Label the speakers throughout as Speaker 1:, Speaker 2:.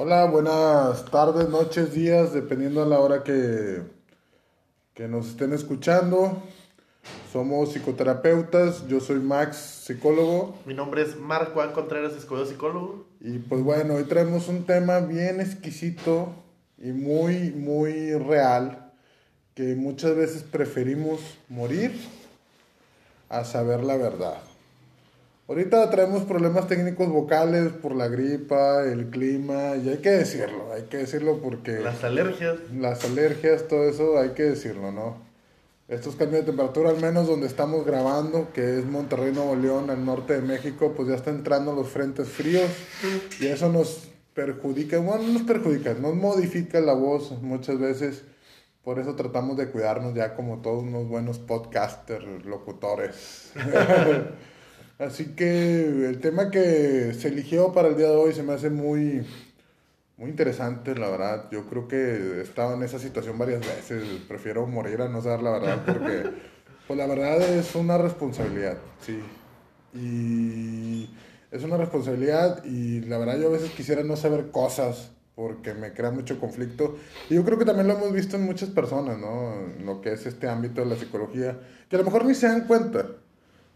Speaker 1: Hola, buenas tardes, noches, días, dependiendo a la hora que, que nos estén escuchando. Somos psicoterapeutas, yo soy Max, psicólogo.
Speaker 2: Mi nombre es Marco A. Contreras, psicólogo.
Speaker 1: Y pues bueno, hoy traemos un tema bien exquisito y muy, muy real, que muchas veces preferimos morir a saber la verdad. Ahorita traemos problemas técnicos vocales por la gripa, el clima, y hay que decirlo, hay que decirlo porque...
Speaker 2: Las alergias.
Speaker 1: Las alergias, todo eso hay que decirlo, ¿no? Estos cambios de temperatura, al menos donde estamos grabando, que es Monterrey, Nuevo León, al norte de México, pues ya están entrando los frentes fríos y eso nos perjudica, bueno, no nos perjudica, nos modifica la voz muchas veces. Por eso tratamos de cuidarnos ya como todos unos buenos podcasters, locutores. Así que el tema que se eligió para el día de hoy se me hace muy, muy interesante, la verdad. Yo creo que he estado en esa situación varias veces. Prefiero morir a no saber la verdad porque, pues la verdad es una responsabilidad, sí. Y es una responsabilidad y la verdad yo a veces quisiera no saber cosas porque me crea mucho conflicto. Y yo creo que también lo hemos visto en muchas personas, ¿no? En lo que es este ámbito de la psicología, que a lo mejor ni se dan cuenta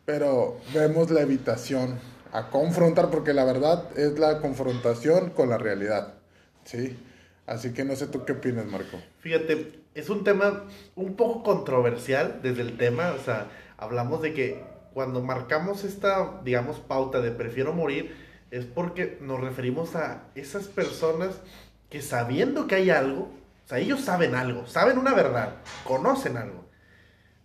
Speaker 1: pero vemos la evitación a confrontar, porque la verdad es la confrontación con la realidad, ¿sí? Así que no sé tú qué opinas, Marco.
Speaker 2: Fíjate, es un tema un poco controversial desde el tema, o sea, hablamos de que cuando marcamos esta, digamos, pauta de prefiero morir, es porque nos referimos a esas personas que sabiendo que hay algo, o sea, ellos saben algo, saben una verdad, conocen algo,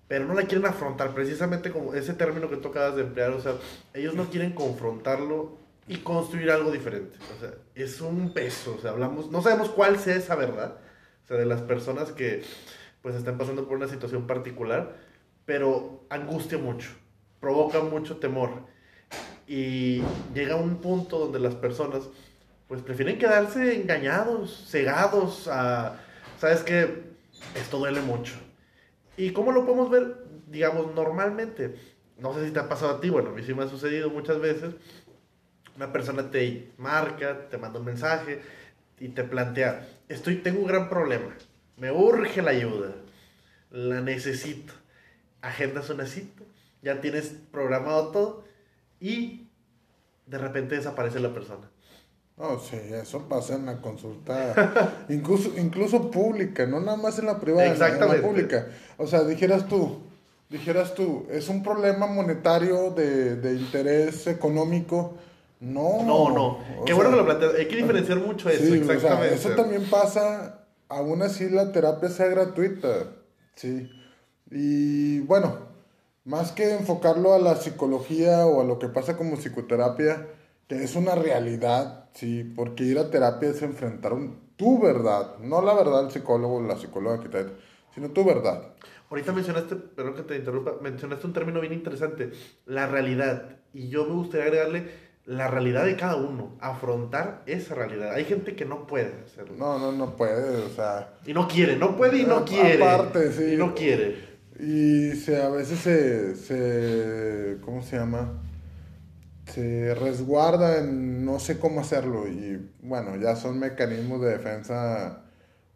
Speaker 2: pero no la quieren afrontar, precisamente como ese término que tú acabas de emplear, o sea, ellos no quieren confrontarlo y construir algo diferente, o sea, es un peso, o sea, hablamos, no sabemos cuál sea esa verdad, o sea, de las personas que pues están pasando por una situación particular, pero angustia mucho, provoca mucho temor y llega un punto donde las personas pues prefieren quedarse engañados, cegados a, sabes que esto duele mucho ¿Y cómo lo podemos ver? Digamos, normalmente, no sé si te ha pasado a ti, bueno, a mí sí me ha sucedido muchas veces, una persona te marca, te manda un mensaje y te plantea, estoy, tengo un gran problema, me urge la ayuda, la necesito, agendas una cita, ya tienes programado todo y de repente desaparece la persona.
Speaker 1: No, sí, eso pasa en la consulta, incluso, incluso pública, no nada más en la privada, en la pública. O sea, dijeras tú, dijeras tú, es un problema monetario de, de interés económico. No.
Speaker 2: No, no. Qué bueno que lo planteas. Hay que diferenciar mucho eso, exactamente.
Speaker 1: eso también pasa, aún así la terapia sea gratuita. Sí. Y bueno, más que enfocarlo a la psicología o a lo que pasa como psicoterapia, que es una realidad, sí, porque ir a terapia es enfrentar tu verdad, no la verdad del psicólogo o la psicóloga que te sino tu verdad.
Speaker 2: Ahorita mencionaste, perdón que te interrumpa, mencionaste un término bien interesante, la realidad, y yo me gustaría agregarle la realidad de cada uno, afrontar esa realidad. Hay gente que no puede hacerlo.
Speaker 1: No, no, no puede, o sea...
Speaker 2: Y no quiere, no puede y no quiere.
Speaker 1: Aparte, sí.
Speaker 2: Y no quiere.
Speaker 1: Y se, a veces se, se, ¿cómo se llama? Se resguarda en no sé cómo hacerlo y bueno, ya son mecanismos de defensa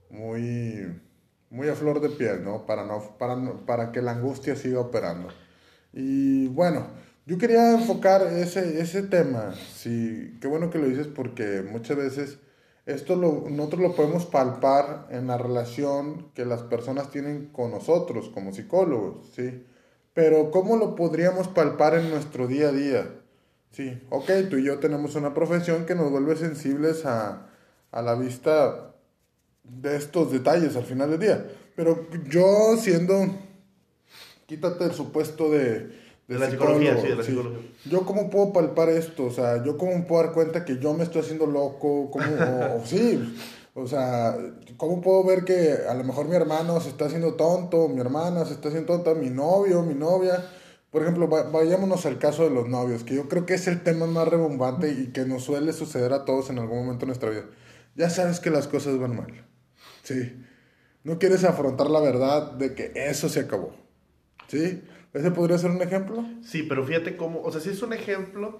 Speaker 1: muy, muy a flor de piel, ¿no? Para, no, para, para que la angustia siga operando. Y bueno, yo quería enfocar ese, ese tema, sí, qué bueno que lo dices porque muchas veces esto lo, nosotros lo podemos palpar en la relación que las personas tienen con nosotros como psicólogos, ¿sí? Pero ¿cómo lo podríamos palpar en nuestro día a día? Sí, ok, tú y yo tenemos una profesión que nos vuelve sensibles a, a la vista de estos detalles al final del día. Pero yo siendo, quítate el supuesto de,
Speaker 2: de, la psicología, sí, de la psicología.
Speaker 1: Yo cómo puedo palpar esto, o sea, yo cómo puedo dar cuenta que yo me estoy haciendo loco, cómo, o, sí, o sea, cómo puedo ver que a lo mejor mi hermano se está haciendo tonto, mi hermana se está haciendo tonta, mi novio, mi novia por ejemplo, vayámonos al caso de los novios, que yo creo que es el tema más rebumbante y que nos suele suceder a todos en algún momento de nuestra vida. Ya sabes que las cosas van mal. Sí. No quieres afrontar la verdad de que eso se acabó. ¿Sí? ¿Ese podría ser un ejemplo?
Speaker 2: Sí, pero fíjate cómo, o sea, sí es un ejemplo,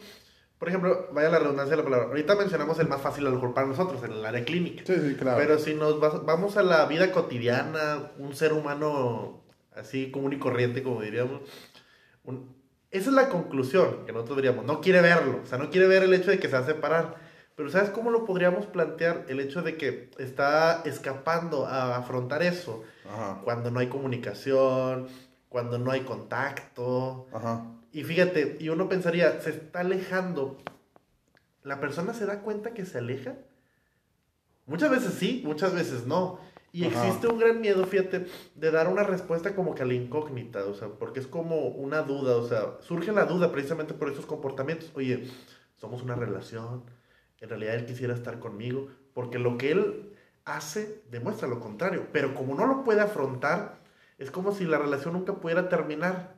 Speaker 2: por ejemplo, vaya la redundancia de la palabra. Ahorita mencionamos el más fácil a lo mejor para nosotros, en el área clínica.
Speaker 1: Sí, sí, claro.
Speaker 2: Pero si nos vas- vamos a la vida cotidiana, un ser humano así común y corriente, como diríamos, un- esa es la conclusión que nosotros diríamos. No quiere verlo, o sea, no quiere ver el hecho de que se va a separar. Pero ¿sabes cómo lo podríamos plantear? El hecho de que está escapando a afrontar eso
Speaker 1: Ajá,
Speaker 2: cuando no hay comunicación, cuando no hay contacto.
Speaker 1: ajá.
Speaker 2: Y fíjate, y uno pensaría, se está alejando. ¿La persona se da cuenta que se aleja? Muchas veces sí, muchas veces no. Y
Speaker 1: Ajá.
Speaker 2: existe un gran miedo, fíjate, de dar una respuesta como que a la incógnita, o sea, porque es como una duda, o sea, surge la duda precisamente por esos comportamientos. Oye, somos una relación, en realidad él quisiera estar conmigo, porque lo que él hace demuestra lo contrario, pero como no lo puede afrontar, es como si la relación nunca pudiera terminar.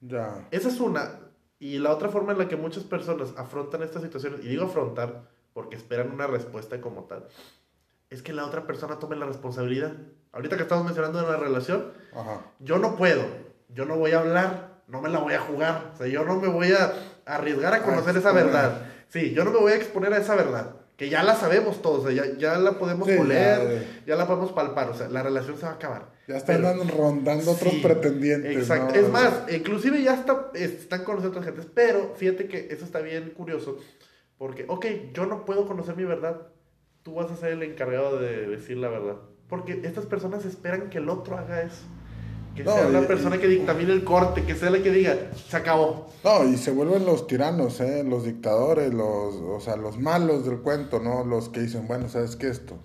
Speaker 1: Ya.
Speaker 2: Esa es una. Y la otra forma en la que muchas personas afrontan estas situaciones, y digo afrontar porque esperan una respuesta como tal, es que la otra persona tome la responsabilidad. Ahorita que estamos mencionando una relación,
Speaker 1: Ajá.
Speaker 2: yo no puedo, yo no voy a hablar, no me la voy a jugar, o sea, yo no me voy a arriesgar a conocer esa verdad. Sí, yo no me voy a exponer a esa verdad, que ya la sabemos todos, o sea, ya, ya la podemos
Speaker 1: Sí, ya,
Speaker 2: oler,
Speaker 1: ya.
Speaker 2: ya, la podemos palpar, o sea, la relación se va a acabar.
Speaker 1: Ya están
Speaker 2: Pero-
Speaker 1: rondando otros
Speaker 2: Sí,
Speaker 1: pretendientes.
Speaker 2: Exacto.
Speaker 1: ¿no?
Speaker 2: Es más, inclusive ya está, están conociendo otras gentes, pero fíjate que eso está bien curioso, porque, ok, yo no puedo conocer mi verdad, tú vas a ser el encargado de decir la verdad, porque estas personas esperan que el otro haga eso, que
Speaker 1: No,
Speaker 2: sea la persona
Speaker 1: y-
Speaker 2: que dictamine el corte, que sea la que diga, se acabó.
Speaker 1: No, y se vuelven los tiranos, ¿eh? Los dictadores, los, o sea, los malos del cuento, ¿no? Los que dicen, bueno, ¿sabes qué esto?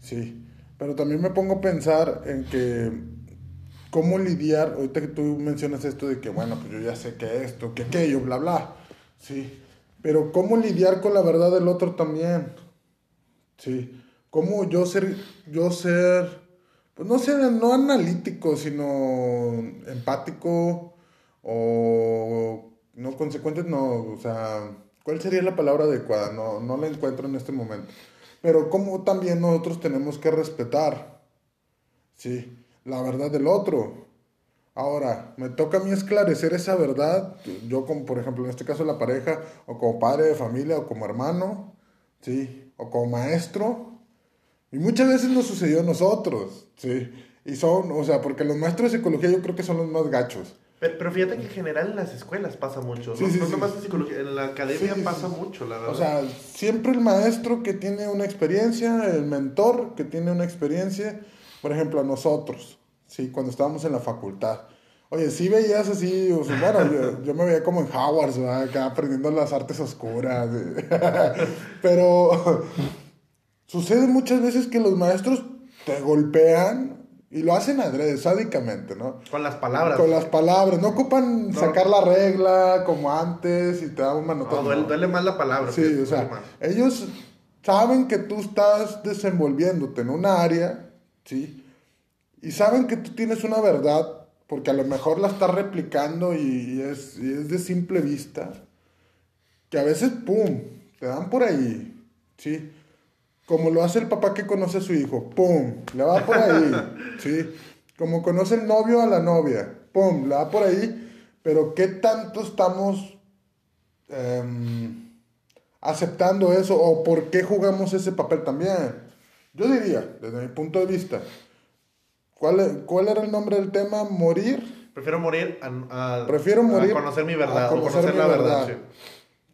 Speaker 1: Sí. Pero también me pongo a pensar en que cómo lidiar, ahorita que tú mencionas esto de que, bueno, pues yo ya sé que esto, que aquello, bla, bla. Sí. Pero cómo lidiar con la verdad del otro también. Sí. Cómo yo ser, yo ser, pues no ser, no analítico, sino empático o no consecuente, no, o sea, ¿cuál sería la palabra adecuada? No, no la encuentro en este momento. Pero como también nosotros tenemos que respetar, sí, la verdad del otro. Ahora, me toca a mí esclarecer esa verdad, yo como por ejemplo en este caso la pareja, o como padre de familia, o como hermano, sí, o como maestro, y muchas veces nos sucedió a nosotros, sí, y son, o sea, porque los maestros de psicología yo creo que son los más gachos.
Speaker 2: Pero, pero fíjate que en general en las escuelas pasa mucho, ¿no?
Speaker 1: Sí, sí,
Speaker 2: no
Speaker 1: sí.
Speaker 2: nomás en psicología, en la academia
Speaker 1: Sí, sí,
Speaker 2: pasa
Speaker 1: sí.
Speaker 2: mucho, la verdad.
Speaker 1: O sea, siempre el maestro que tiene una experiencia, el mentor que tiene una experiencia, por ejemplo, a nosotros, ¿sí? Cuando estábamos en la facultad. Oye, sí veías así, o sea, bueno, yo, yo me veía como en Howard, ¿verdad? Acá aprendiendo las artes oscuras. Pero sucede muchas veces que los maestros te golpean y lo hacen adrede, sádicamente, ¿no?
Speaker 2: con las palabras.
Speaker 1: Con las palabras, no ocupan
Speaker 2: No.
Speaker 1: sacar la regla como antes y te dan un
Speaker 2: No,
Speaker 1: manotón.
Speaker 2: duele,
Speaker 1: no.
Speaker 2: duele más la palabra.
Speaker 1: Sí, o sea,
Speaker 2: duele más.
Speaker 1: ellos saben que tú estás desenvolviéndote en un área, ¿sí? Y saben que tú tienes una verdad, porque a lo mejor la estás replicando y, es, y es de simple vista, que a veces, ¡pum!, te dan por ahí, ¿sí? Como lo hace el papá que conoce a su hijo, ¡pum!, le va por ahí, ¿sí? Como conoce el novio a la novia, ¡pum!, le va por ahí, pero ¿qué tanto estamos... em, aceptando eso o por qué jugamos ese papel también. Yo diría, desde mi punto de vista, ¿cuál, cuál era el nombre del tema? Morir.
Speaker 2: Prefiero morir a, a-
Speaker 1: Prefiero morir
Speaker 2: a conocer mi verdad
Speaker 1: a
Speaker 2: o
Speaker 1: conocer
Speaker 2: la verdad.
Speaker 1: verdad.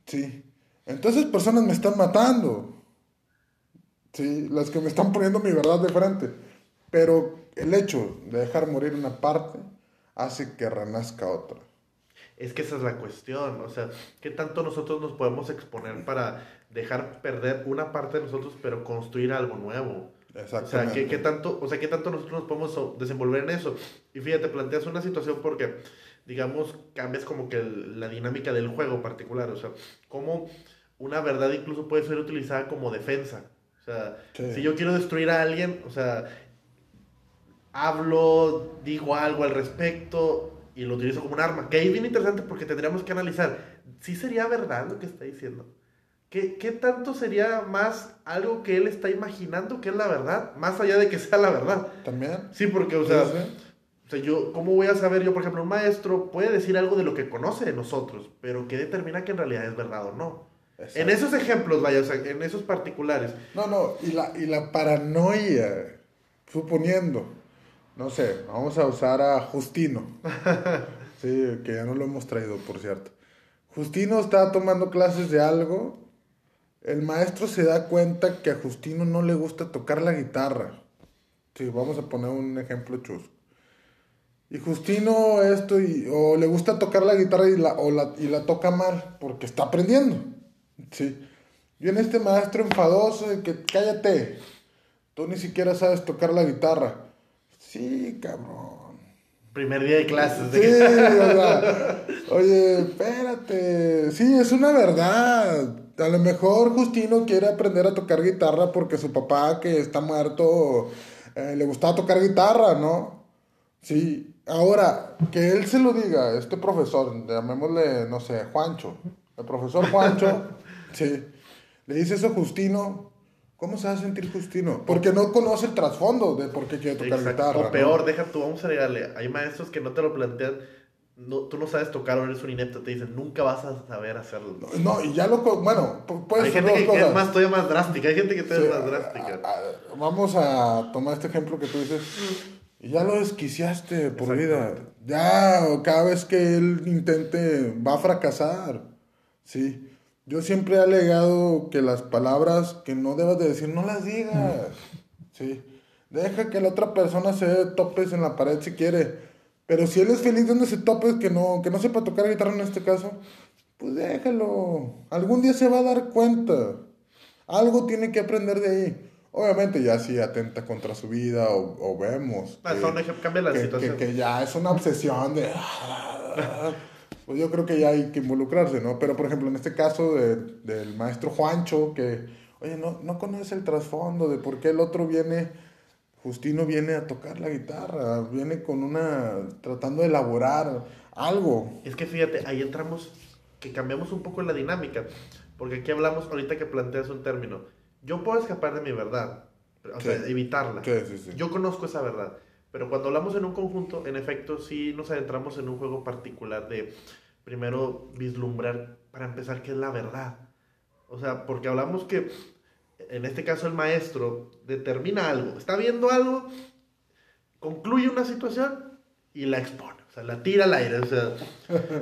Speaker 2: sí.
Speaker 1: Sí. Entonces personas me están matando. Sí, las que me están poniendo mi verdad de frente. Pero el hecho de dejar morir una parte hace que renazca otra.
Speaker 2: Es que esa es la cuestión, o sea, ¿qué tanto nosotros nos podemos exponer para dejar perder una parte de nosotros, pero construir algo nuevo? O sea. ¿qué, qué tanto, o sea, ¿qué tanto nosotros nos podemos desenvolver en eso? Y fíjate, planteas una situación porque, digamos, cambias como que el- la dinámica del juego particular, o sea, cómo una verdad incluso puede ser utilizada como defensa. O sea,
Speaker 1: Sí.
Speaker 2: si yo quiero destruir a alguien, o sea, hablo, digo algo al respecto y lo utilizo como un arma. Que es bien interesante porque tendríamos que analizar, ¿sí sería verdad lo que está diciendo? ¿Qué, ¿Qué tanto sería más algo que él está imaginando que es la verdad? Más allá de que sea la verdad.
Speaker 1: También.
Speaker 2: Sí, porque, o sea, o sea, yo, ¿cómo voy a saber yo, por ejemplo, un maestro puede decir algo de lo que conoce de nosotros, pero que determina que en realidad es verdad o no? En esos ejemplos, vaya, o sea, en esos particulares.
Speaker 1: No, no, y la, y la paranoia, suponiendo, no sé, vamos a usar a Justino. sí, que ya no lo hemos traído, por cierto. Justino está tomando clases de algo. El maestro se da cuenta que a Justino no le gusta tocar la guitarra. Sí, vamos a poner un ejemplo chusco. Y Justino esto, y, o le gusta tocar la guitarra y la, o la, y la toca mal, porque está aprendiendo. Sí. Viene este maestro enfadoso de que cállate, tú ni siquiera sabes tocar la guitarra. Sí, cabrón.
Speaker 2: Primer día de clases.
Speaker 1: Sí, verdad. Oye, espérate. Sí, es una verdad. A lo mejor Justino quiere aprender a tocar guitarra porque su papá, que está muerto, eh, le gustaba tocar guitarra, ¿no? Sí, Ahora, que él se lo diga, este profesor, llamémosle, no sé, Juancho, el profesor Juancho, sí, le dice eso a Justino, ¿cómo se va a sentir Justino? Porque no conoce el trasfondo de por qué quiere tocar guitarra.
Speaker 2: O peor, deja tú, vamos a agregarle, hay maestros que no te lo plantean, no, tú no sabes tocar o eres un inepto, te dicen, nunca vas a saber hacerlo.
Speaker 1: No, y ya lo, bueno,
Speaker 2: pues... Hay gente que, es más, todavía más drástica, hay gente que todavía es más drástica.
Speaker 1: vamos a tomar este ejemplo que tú dices y ya lo desquiciaste por vida. Ya, cada vez que él intente, va a fracasar. Sí. Yo siempre he alegado que las palabras que no debas de decir, no las digas. Sí. Deja que la otra persona se dé topes en la pared si quiere. Pero si él es feliz dándose topes que no, que no sepa tocar guitarra en este caso, pues déjalo. Algún día se va a dar cuenta. Algo tiene que aprender de ahí. Obviamente ya sí atenta contra su vida o, vemos
Speaker 2: ah, que, cambia la situación.
Speaker 1: Que, ya es una obsesión de... pues yo creo que ya hay que involucrarse, ¿no? Pero por ejemplo en este caso del maestro Juancho, que, oye, no, no conoce el trasfondo de por qué el otro viene, Justino viene a tocar la guitarra, viene con una, tratando de elaborar algo.
Speaker 2: Es que fíjate, ahí entramos, que cambiamos un poco la dinámica, porque aquí hablamos ahorita que planteas un término yo puedo escapar de mi verdad, o sea, evitarla. Yo conozco esa verdad. Pero cuando hablamos en un conjunto, en efecto, sí nos adentramos en un juego particular de primero vislumbrar, para empezar, qué es la verdad. O sea, porque hablamos que, en este caso, el maestro determina algo, está viendo algo, concluye una situación y la expone. O sea, la tira al aire. O sea,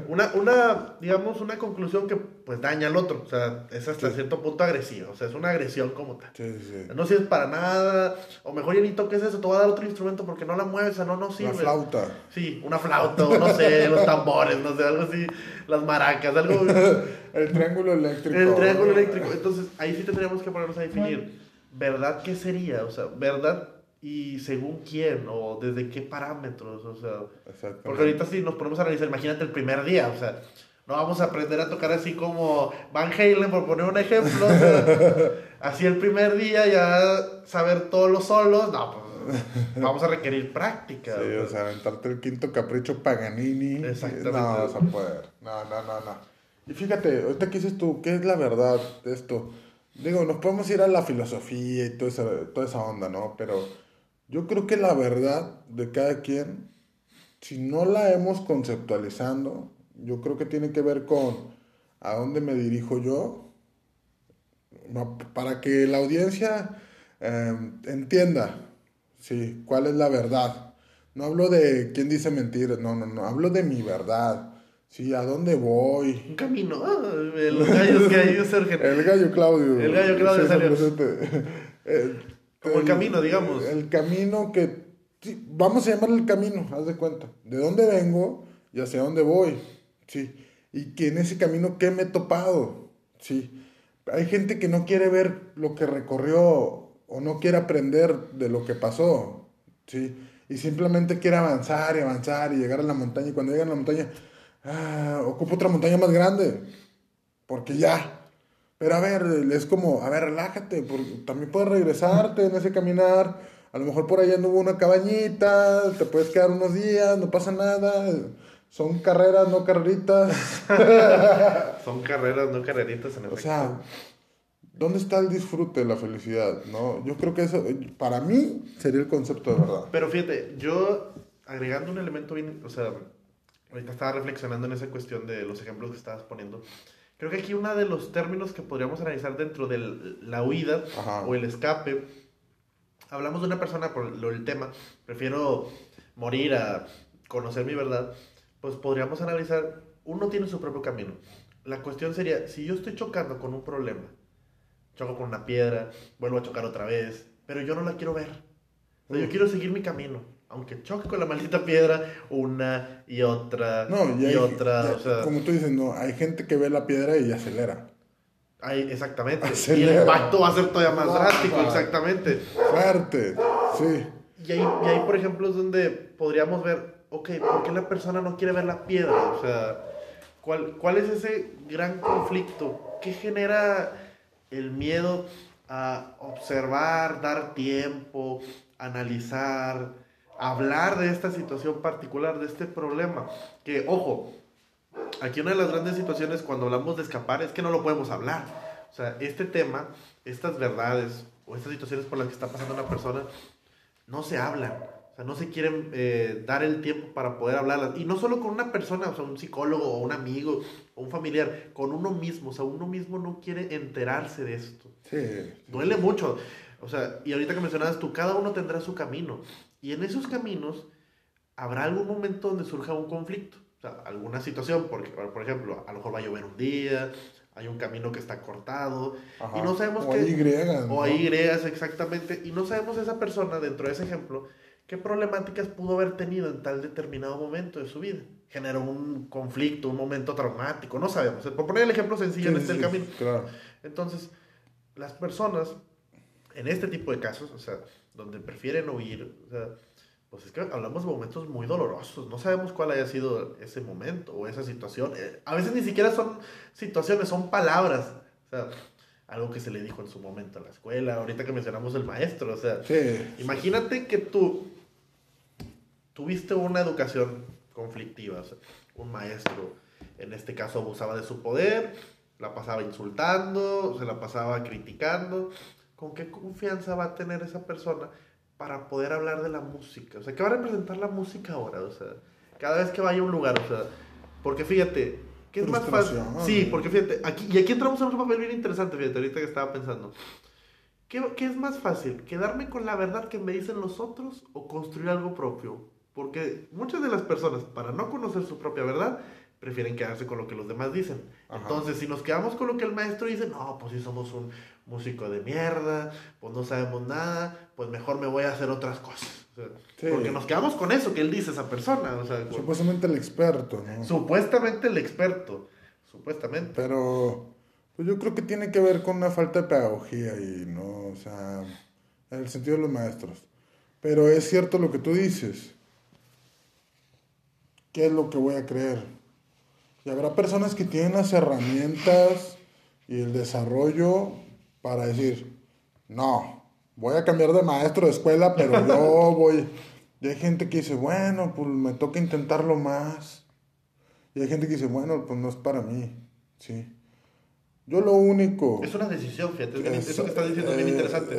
Speaker 2: una, una, digamos, una conclusión que pues daña al otro. O sea, es hasta cierto punto agresiva. O sea, es una agresión como tal.
Speaker 1: Sí, sí.
Speaker 2: no sirves para nada. O mejor ya ni toques eso, te voy a dar otro instrumento porque no la mueves, o sea, no, no sirve.
Speaker 1: Una flauta.
Speaker 2: Sí, una flauta, o no sé, los tambores, no sé, algo así. Las maracas, algo.
Speaker 1: El triángulo eléctrico.
Speaker 2: El triángulo eléctrico. Entonces, ahí sí tendríamos que ponernos a definir. ¿Verdad qué sería? O sea, ¿verdad y según quién o desde qué parámetros, o sea, porque ahorita si nos ponemos a analizar, imagínate el primer día, o sea, no vamos a aprender a tocar así como Van Halen, por poner un ejemplo, así el primer día ya saber todos los solos, no, pues vamos a requerir práctica.
Speaker 1: Sí, o sea, aventarte el quinto capricho Paganini. Exactamente. No vas a poder, no, no, no, no. Y fíjate, ahorita que dices tú, ¿qué es la verdad de esto? Digo, nos podemos ir a la filosofía y toda esa, toda esa onda, ¿no? Pero yo creo que la verdad de cada quien, si no la hemos conceptualizando, yo creo que tiene que ver con a dónde me dirijo yo, para que la audiencia em, entienda, sí, cuál es la verdad. No hablo de quién dice mentiras, no, no, no, hablo de mi verdad. Sí, ¿a dónde voy?
Speaker 2: Un camino. Ah, los gallos que hay,
Speaker 1: El gallo Claudio.
Speaker 2: El gallo Claudio salió. Como el, camino, digamos.
Speaker 1: El camino que. vamos a llamarle el camino, haz de cuenta. De dónde vengo y hacia dónde voy. Sí. Y que en ese camino, ¿qué me he topado? Sí. Hay gente que no quiere ver lo que recorrió o no quiere aprender de lo que pasó. Sí. Y simplemente quiere avanzar y avanzar y llegar a la montaña. Y cuando llega a la montaña, ah, ocupa otra montaña más grande. Porque ya, pero a ver, es como, a ver, relájate, porque también puedes regresarte en ese caminar. A lo mejor por allá no hubo una cabañita, te puedes quedar unos días, no pasa nada. Son carreras, no carreritas.
Speaker 2: Son carreras, no carreritas en efecto.
Speaker 1: O sea, ¿dónde está el disfrute, la felicidad? ¿No? Yo creo que eso, para mí, sería el concepto de verdad.
Speaker 2: Pero fíjate, yo agregando un elemento bien, o sea, ahorita estaba reflexionando en esa cuestión de los ejemplos que estabas poniendo Creo que aquí uno de los términos que podríamos analizar dentro de la huida o el escape, hablamos de una persona por lo, el tema, prefiero morir a conocer mi verdad, pues podríamos analizar, uno tiene su propio camino. La cuestión sería, si yo estoy chocando con un problema, choco con una piedra, vuelvo a chocar otra vez, pero yo no la quiero ver. yo mm. quiero seguir mi camino aunque choque con la maldita piedra una y otra y, otra.
Speaker 1: como tú dices, no, hay gente que ve la piedra y acelera.
Speaker 2: Hay, exactamente. Y el impacto va a ser todavía más drástico, exactamente.
Speaker 1: Fuerte, sí.
Speaker 2: Y ahí, y ahí, por ejemplo, es donde podríamos ver, ok, ¿por qué la persona no quiere ver la piedra? O sea, ¿cuál, cuál es ese gran conflicto? ¿Qué genera el miedo a observar, dar tiempo, analizar? Hablar de esta situación particular, de este problema. Que, ojo, aquí una de las grandes situaciones cuando hablamos de escapar es que no lo podemos hablar. O sea, este tema, estas verdades o estas situaciones por las que está pasando una persona, no se hablan. O sea, no se quieren eh, dar el tiempo para poder hablarlas. Y no solo con una persona, o sea, un psicólogo o un amigo o un familiar, con uno mismo. O sea, uno mismo no quiere enterarse de esto.
Speaker 1: Sí.
Speaker 2: Duele mucho. O sea, y ahorita que mencionabas tú, cada uno tendrá su camino. Y en esos caminos habrá algún momento donde surja un conflicto. O sea, alguna situación, porque, por ejemplo, a lo mejor va a llover un día, hay un camino que está cortado, y no sabemos
Speaker 1: o Hay Y,
Speaker 2: O hay Y, exactamente, y no sabemos esa persona, dentro de ese ejemplo, qué problemáticas pudo haber tenido en tal determinado momento de su vida. Generó un conflicto, un momento traumático, no sabemos. Por poner el ejemplo sencillo en este camino.
Speaker 1: Claro.
Speaker 2: Entonces, las personas, en este tipo de casos, o sea, donde prefieren huir, o sea, pues es que hablamos de momentos muy dolorosos, no sabemos cuál haya sido ese momento o esa situación. Eh, a veces ni siquiera son situaciones, son palabras. O sea, algo que se le dijo en su momento en la escuela, ahorita que mencionamos el maestro, o sea, imagínate que tú tuviste una educación conflictiva, o sea, un maestro, en este caso abusaba de su poder, la pasaba insultando, se la pasaba criticando, ¿con qué confianza va a tener esa persona para poder hablar de la música? O sea, ¿qué va a representar la música ahora? O sea, cada vez que vaya a un lugar, o sea, porque fíjate, ¿qué es más fácil? Sí, porque fíjate, aquí, y aquí entramos en un papel bien interesante, fíjate, ahorita que estaba pensando. ¿Qué, ¿Qué es más fácil? ¿Quedarme con la verdad que me dicen los otros o construir algo propio? Porque muchas de las personas, para no conocer su propia verdad, prefieren quedarse con lo que los demás dicen. Entonces, si nos quedamos con lo que el maestro dice, no, pues si somos un músico de mierda, pues no sabemos nada, pues mejor me voy a hacer otras cosas. Porque nos quedamos con eso que él dice esa persona.
Speaker 1: supuestamente el experto, ¿no?
Speaker 2: Supuestamente el experto, supuestamente.
Speaker 1: Pero, pues yo creo que tiene que ver con una falta de pedagogía y, ¿no? O sea, en el sentido de los maestros. Pero es cierto lo que tú dices. ¿Qué es lo que voy a creer? Y habrá personas que tienen las herramientas y el desarrollo para decir, no, voy a cambiar de maestro de escuela, pero yo voy... Y hay gente que dice, bueno, pues me toca intentarlo más. Y hay gente que dice, bueno, pues no es para mí. Sí. Yo lo único...
Speaker 2: Es una decisión, fíjate. eso que estás diciendo es bien interesante.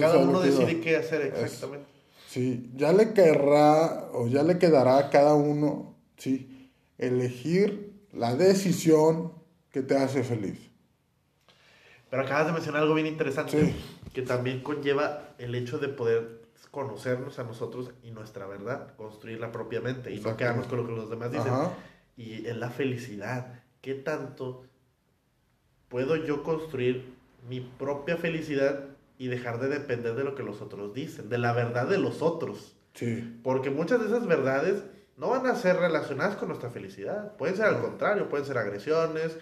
Speaker 2: Cada uno decide qué hacer exactamente.
Speaker 1: sí, ya le querrá o ya le quedará a cada uno, sí, elegir la decisión que te hace feliz.
Speaker 2: Pero acabas de mencionar algo bien interesante, que también conlleva el hecho de poder conocernos a nosotros y nuestra verdad, construirla propiamente y no quedarnos con lo que los demás dicen. Y en la felicidad, ¿qué tanto puedo yo construir mi propia felicidad y dejar de depender de lo que los otros dicen, de la verdad de los otros?
Speaker 1: Sí.
Speaker 2: Porque muchas de esas verdades no van a ser relacionadas con nuestra felicidad. Pueden ser al contrario, pueden ser agresiones,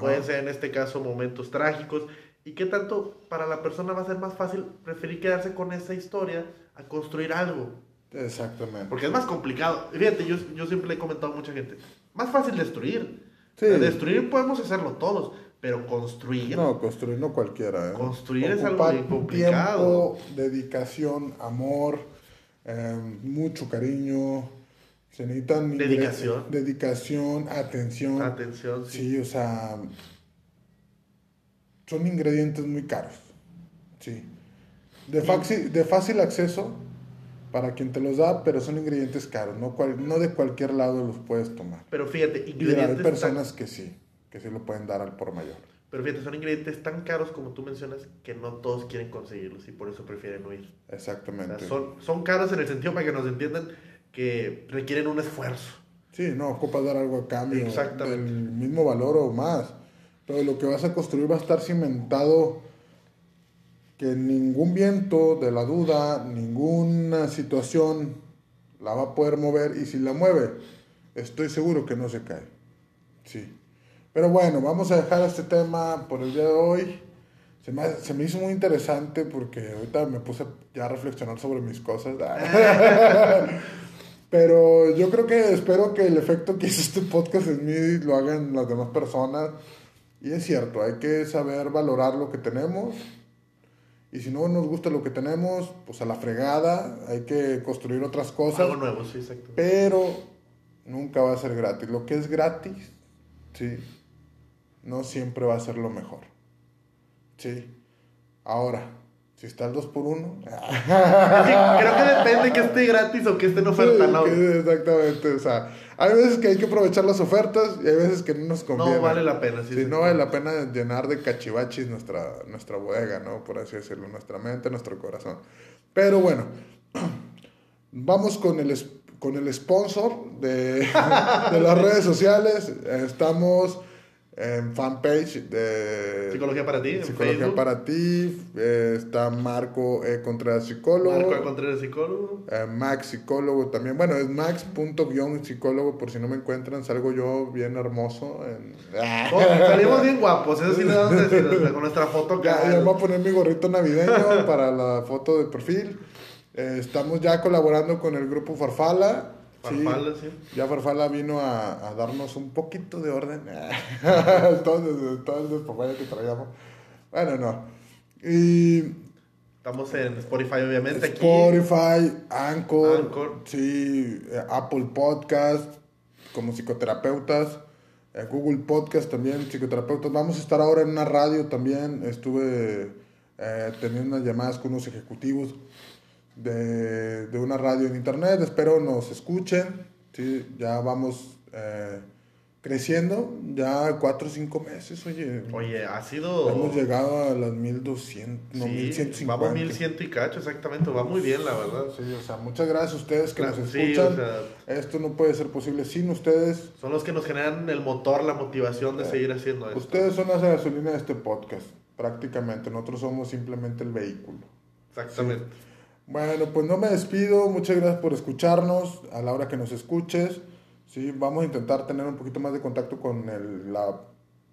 Speaker 2: pueden ser en este caso momentos trágicos. ¿Y qué tanto para la persona va a ser más fácil preferir quedarse con esa historia a construir algo?
Speaker 1: Exactamente.
Speaker 2: Porque es más complicado. Fíjate, yo, yo siempre le he comentado a mucha gente, más fácil destruir. Sí. Destruir podemos hacerlo todos, pero construir...
Speaker 1: No, construir no cualquiera. ¿eh?
Speaker 2: Construir es algo complicado.
Speaker 1: Tiempo, dedicación, amor, eh, mucho cariño, se necesitan
Speaker 2: dedicación.
Speaker 1: Dedicación, atención.
Speaker 2: Atención, sí.
Speaker 1: Sí, o sea, son ingredientes muy caros. Sí. De, fácil, de fácil acceso para quien te los da, pero son ingredientes caros. No, no de cualquier lado los puedes tomar.
Speaker 2: Pero fíjate, ingredientes.
Speaker 1: hay personas que sí. que sí lo pueden dar al por mayor.
Speaker 2: Pero fíjate, son ingredientes tan caros como tú mencionas que no todos quieren conseguirlos y por eso prefieren huir.
Speaker 1: Exactamente.
Speaker 2: O sea, son, son caros en el sentido para que nos entiendan que requieren un esfuerzo.
Speaker 1: Sí, no, ocupas dar algo a cambio
Speaker 2: Exactamente.
Speaker 1: del mismo valor o más. Pero lo que vas a construir va a estar cimentado que ningún viento de la duda, ninguna situación la va a poder mover y si la mueve, estoy seguro que no se cae. Sí. Pero bueno, vamos a dejar este tema por el día de hoy. Se me, se me hizo muy interesante porque ahorita me puse ya a reflexionar sobre mis cosas. Pero yo creo que espero que el efecto que hizo este podcast en mí lo hagan las demás personas. Y es cierto, hay que saber valorar lo que tenemos. Y si no nos gusta lo que tenemos, pues a la fregada, hay que construir otras cosas.
Speaker 2: Algo nuevo, sí, exacto.
Speaker 1: Pero nunca va a ser gratis. Lo que es gratis, sí, no siempre va a ser lo mejor. Sí. Ahora, si está el 2 por 1
Speaker 2: Sí, creo que depende que esté gratis o que esté en oferta, ¿no?
Speaker 1: exactamente, o sea, hay veces que hay que aprovechar las ofertas y hay veces que no nos conviene.
Speaker 2: No vale la pena, sí.
Speaker 1: Sí, no vale la pena llenar de cachivachis nuestra, nuestra bodega, ¿no? Por así decirlo, nuestra mente, nuestro corazón. Pero bueno, vamos con el, con el sponsor de, de las redes sociales. Estamos en fanpage de
Speaker 2: Psicología para ti,
Speaker 1: Psicología
Speaker 2: Facebook.
Speaker 1: para ti. eh, está Marco E. Contreras Psicólogo.
Speaker 2: Marco de Contreras, psicólogo.
Speaker 1: Eh, Max psicólogo también. Bueno, es max.psicólogo por si no me encuentran. Salgo yo bien hermoso. En...
Speaker 2: Salimos bien guapos, eso sí le damos a decir, o sea, con nuestra foto.
Speaker 1: Ya, ya voy a poner mi gorrito navideño para la foto de perfil. Eh, estamos ya colaborando con el grupo Farfala. Sí,
Speaker 2: Farfala, sí.
Speaker 1: ya Farfala vino a, a darnos un poquito de orden. Entonces, el despapalle que traíamos. Bueno, no. Y
Speaker 2: Estamos en Spotify, obviamente. Aquí.
Speaker 1: Spotify, Anchor,
Speaker 2: Anchor.
Speaker 1: sí, eh, Apple Podcast, como psicoterapeutas, eh, Google Podcast también, psicoterapeutas. Vamos a estar ahora en una radio también. Estuve eh, teniendo unas llamadas con unos ejecutivos de, de una radio en internet. Espero nos escuchen. Sí, ya vamos eh, creciendo, ya cuatro o cinco meses, oye.
Speaker 2: Oye, ha sido.
Speaker 1: Hemos llegado a las 1200, no,
Speaker 2: sí,
Speaker 1: 1150.
Speaker 2: vamos 1100 y cacho, exactamente. Va muy bien, la verdad.
Speaker 1: Sí, o sea, muchas gracias a ustedes que
Speaker 2: Claro,
Speaker 1: nos
Speaker 2: sí,
Speaker 1: escuchan.
Speaker 2: o sea-
Speaker 1: Esto no puede ser posible sin ustedes.
Speaker 2: Son los que nos generan el motor, la motivación de seguir haciendo esto.
Speaker 1: Ustedes son la gasolina de este podcast, prácticamente. Nosotros somos simplemente el vehículo.
Speaker 2: Exactamente.
Speaker 1: Bueno, pues no me despido. Muchas gracias por escucharnos a la hora que nos escuches. Sí, vamos a intentar tener un poquito más de contacto con, el, la,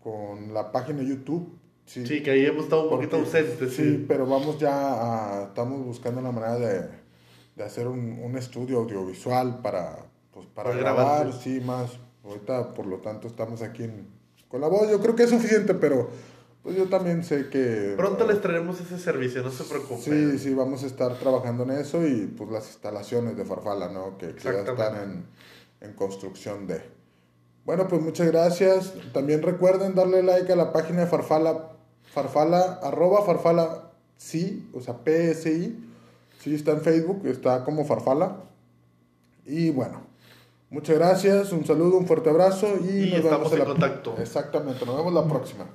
Speaker 1: con la página de YouTube. Sí,
Speaker 2: Sí, que ahí hemos estado un
Speaker 1: porque-
Speaker 2: poquito ausentes.
Speaker 1: Sí,
Speaker 2: Sí.
Speaker 1: pero vamos ya a, estamos buscando la manera de, de hacer un, un estudio audiovisual para, pues, para grabar, sí, más. Ahorita, por lo tanto, estamos aquí en- con la voz. Yo creo que es suficiente, pero pues yo también sé que...
Speaker 2: Pronto les traeremos ese servicio, no se preocupen.
Speaker 1: Sí, sí, vamos a estar trabajando en eso y pues las instalaciones de Farfala, ¿no? Que, que ya están en, en construcción de... Bueno, pues muchas gracias. También recuerden darle like a la página de Farfala, Farfala, arroba Farfala, sí, o sea, PSI. Sí, está en Facebook, está como Farfala. Y bueno, muchas gracias, un saludo, un fuerte abrazo y,
Speaker 2: Y
Speaker 1: nos
Speaker 2: estamos
Speaker 1: vemos
Speaker 2: en contacto.
Speaker 1: Exactamente, nos vemos la próxima.